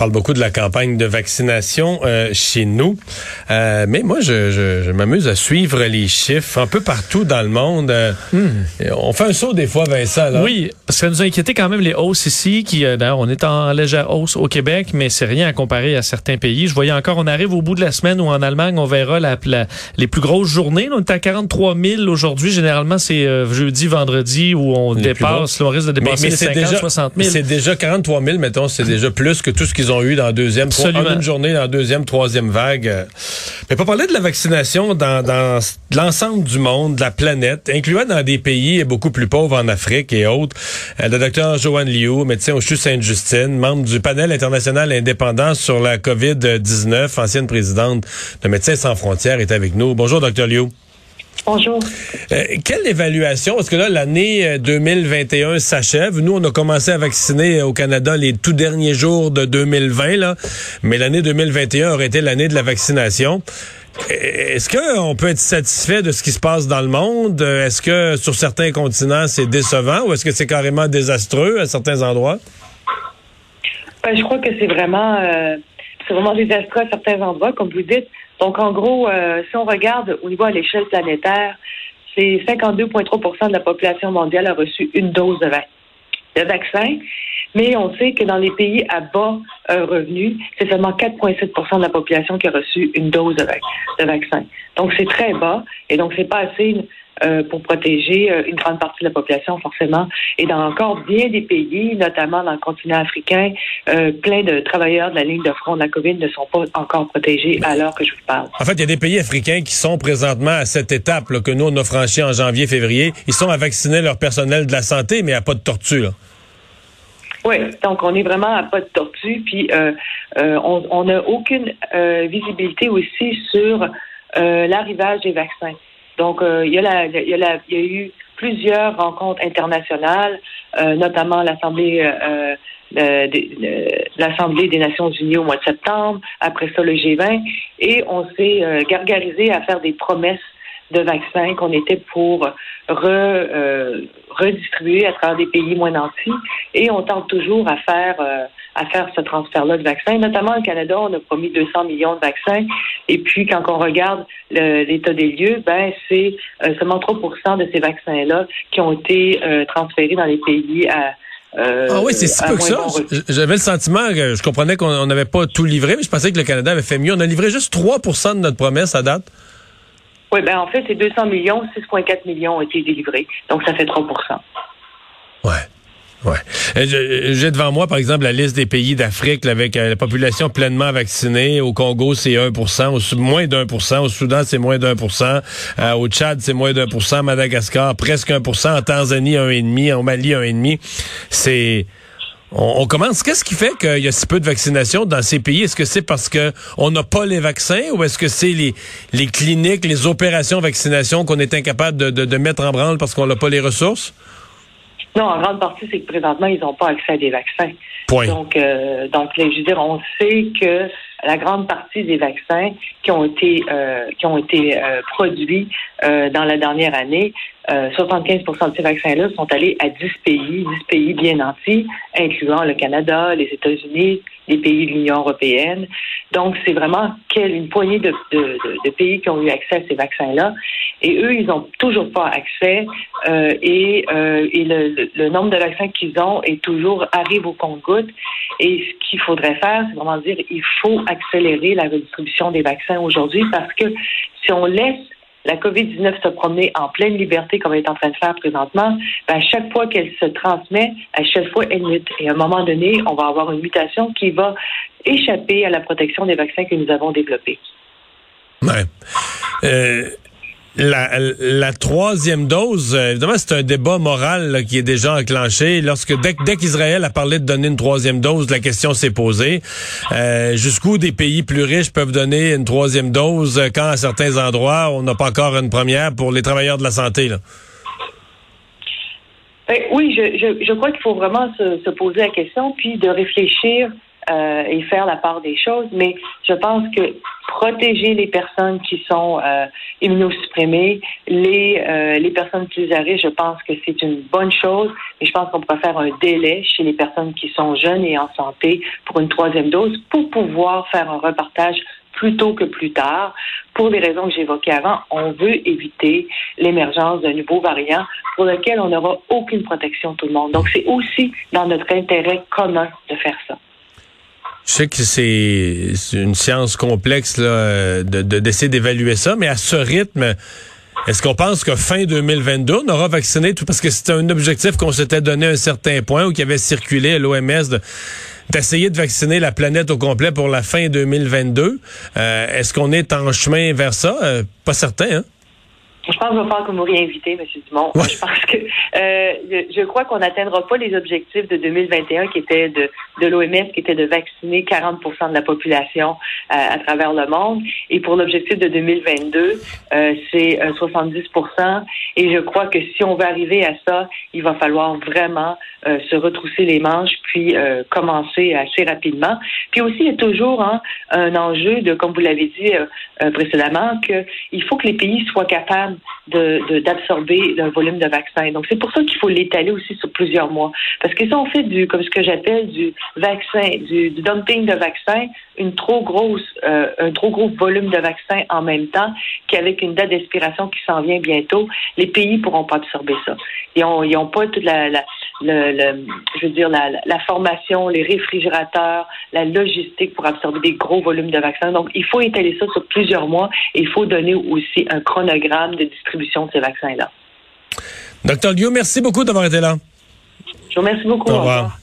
parle beaucoup de la campagne de vaccination euh, chez nous, euh, mais moi, je, je, m'amuse à suivre les chiffres un peu partout dans le monde. Euh, hmm. On fait un saut des fois, Vincent. Là. Oui, parce que ça nous a inquiété quand même les hausses ici, qui d'ailleurs, on est en légère hausse au Québec, mais c'est rien à comparer à certains pays. Je voyais encore, on arrive au bout de la semaine où en Allemagne, on verra la, les plus grosses journées. on est à 43 000 aujourd'hui. Généralement, c'est jeudi, vendredi où on dépasse, on risque de dépasser les 50, déjà, 60 000. C'est déjà 43 000, mettons, c'est déjà plus que tout ce qu'ils ont eu dans la deuxième, en une journée dans la deuxième, troisième vague. Mais pas parler de la vaccination dans, dans l'ensemble du monde, de la planète, incluant dans des pays beaucoup plus pauvres en Afrique et autres. Euh, le docteur Joanne Liu, médecin au CHU Sainte-Justine, membre du panel international indépendant sur la COVID-19, ancienne présidente de Médecins sans frontières, est avec nous. Bonjour, docteur Liu. Bonjour. Euh, quelle évaluation? Parce que là, l'année 2021 euh, s'achève. Nous, on a commencé à vacciner au Canada les tout derniers jours de 2020, là. Mais l'année 2021 aurait été l'année de la vaccination. Est-ce qu'on peut être satisfait de ce qui se passe dans le monde? Est-ce que sur certains continents, c'est décevant ou est-ce que c'est carrément désastreux à certains endroits? Ben, je crois que c'est vraiment, euh, c'est vraiment désastreux à certains endroits, comme vous dites. Donc, en gros, euh, si on regarde au niveau à l'échelle planétaire, c'est 52,3% de la population mondiale a reçu une dose de, vaccin. Mais on sait que dans les pays à bas euh, revenus, c'est seulement 4,7% de la population qui a reçu une dose de, de vaccin. Donc, c'est très bas. Et donc, c'est pas assez euh, pour protéger euh, une grande partie de la population, forcément. Et dans encore bien des pays, notamment dans le continent africain, euh, plein de travailleurs de la ligne de front de la COVID ne sont pas encore protégés à l'heure que je vous parle. En fait, il y a des pays africains qui sont présentement à cette étape que nous, on a franchi en janvier, février. Ils sont à vacciner leur personnel de la santé, mais à pas de tortue. Oui, donc on est vraiment à pas de tortue, puis on n'a aucune visibilité aussi sur l'arrivage des vaccins. Donc, euh, il, y a y y a eu plusieurs rencontres internationales, euh, notamment l'Assemblée euh, l'Assemblée des Nations Unies au mois de septembre, après ça le G20, et on s'est gargarisé à faire des promesses de vaccins qu'on était pour re, redistribuer à travers des pays moins nantis, et on tente toujours à faire à faire ce transfert-là de vaccins. Notamment au Canada, on a promis 200 millions de vaccins. Et puis, quand on regarde l'état des lieux, ben c'est euh, seulement 3% de ces vaccins-là qui ont été euh, transférés dans les pays à, euh, ah oui, c'est si peu que ça. J'avais le sentiment que je comprenais qu'on n'avait pas tout livré, mais je pensais que le Canada avait fait mieux. On a livré juste 3% de notre promesse à date. Oui, ben en fait, c'est 200 millions, 6,4 millions ont été délivrés. Donc, ça fait 3% Ouais. Ouais. Euh, j'ai devant moi, par exemple, la liste des pays d'Afrique avec euh, la population pleinement vaccinée. Au Congo, c'est 1 au moins d'un Au Soudan, c'est moins d'un euh, Au Tchad, c'est moins d'un Madagascar, presque 1% En Tanzanie, 1,5% En Mali, 1,5% C'est... On, commence. Qu'est-ce qui fait qu'il y a si peu de vaccination dans ces pays? Est-ce que c'est parce que on n'a pas les vaccins ou est-ce que c'est les, les cliniques, les opérations de vaccination qu'on est incapable de, de, de mettre en branle parce qu'on n'a pas les ressources? Non, en grande partie, c'est que présentement, ils n'ont pas accès à des vaccins. Point. Donc, euh, donc, je veux dire, on sait que la grande partie des vaccins qui ont été euh, qui ont été euh, produits euh, dans la dernière année, 75% de ces vaccins-là sont allés à 10 pays, 10 pays bien nantis, incluant le Canada, les États-Unis, les pays de l'Union européenne. Donc, c'est vraiment une poignée de, de, de, pays qui ont eu accès à ces vaccins-là. Et eux, ils n'ont toujours pas accès. et et le, le, nombre de vaccins qu'ils ont est toujours arrive au compte-goutte. Et qu'il faudrait faire, c'est vraiment dire, il faut accélérer la redistribution des vaccins aujourd'hui parce que si on laisse la COVID-19 se promener en pleine liberté comme elle est en train de faire présentement, ben à chaque fois qu'elle se transmet, à chaque fois elle mute. Et à un moment donné, on va avoir une mutation qui va échapper à la protection des vaccins que nous avons développés. Ouais. Euh, la, troisième dose, euh, évidemment, c'est un débat moral qui est déjà enclenché. Lorsque dès, qu'Israël a parlé de donner une troisième dose, la question s'est posée. Euh, jusqu'où des pays plus riches peuvent donner une troisième dose euh, quand à certains endroits on n'a pas encore une première pour les travailleurs de la santé? Ben, oui, je, je, crois qu'il faut vraiment se, poser la question puis de réfléchir euh, et faire la part des choses. Mais je pense que protéger les personnes qui sont euh, immunosupprimées, les, euh, les personnes plus à risque, je pense que c'est une bonne chose. Et je pense qu'on pourrait faire un délai chez les personnes qui sont jeunes et en santé pour une troisième dose pour pouvoir faire un repartage plus tôt que plus tard. Pour les raisons que j'évoquais avant, on veut éviter l'émergence d'un nouveau variant pour lequel on n'aura aucune protection tout le monde. Donc, c'est aussi dans notre intérêt commun de faire ça. Je sais que c'est une science complexe là, de d'essayer d'évaluer ça, mais à ce rythme, est-ce qu'on pense que fin 2022, on aura vacciné tout parce que c'était un objectif qu'on s'était donné à un certain point ou qui avait circulé à l'OMS d'essayer de vacciner la planète au complet pour la fin 2022. Euh, est-ce qu'on est en chemin vers ça? Euh, pas certain, hein? Je pense qu'il va falloir que vous me réinvitez, M. Dumont. Je pense que euh, je, crois qu'on n'atteindra pas les objectifs de 2021 qui étaient de, de l'OMS, qui était de vacciner 40% de la population euh, à travers le monde. Et pour l'objectif de 2022, euh, c'est 70 Et je crois que si on veut arriver à ça, il va falloir vraiment se retrousser les manches puis commencer assez rapidement. Puis aussi, il y a toujours hein, un enjeu de, comme vous l'avez dit précédemment, qu'il faut que les pays soient capables d'absorber le volume de vaccins. Donc, c'est pour ça qu'il faut l'étaler aussi sur plusieurs mois. Parce que si on fait du, comme ce que j'appelle du vaccin, du, dumping de vaccins, une trop grosse, euh, un trop gros volume de vaccins en même temps, qu'avec une date d'expiration qui s'en vient bientôt, les pays pourront pas absorber ça. Ils ont, ils ont pas toute la, je veux dire, la, la, formation, les réfrigérateurs, la logistique pour absorber des gros volumes de vaccins. Donc, il faut étaler ça sur plusieurs mois et il faut donner aussi un chronogramme de distribution de ces vaccins-là. Docteur Liu, merci beaucoup d'avoir été là. Je vous remercie beaucoup. Au revoir.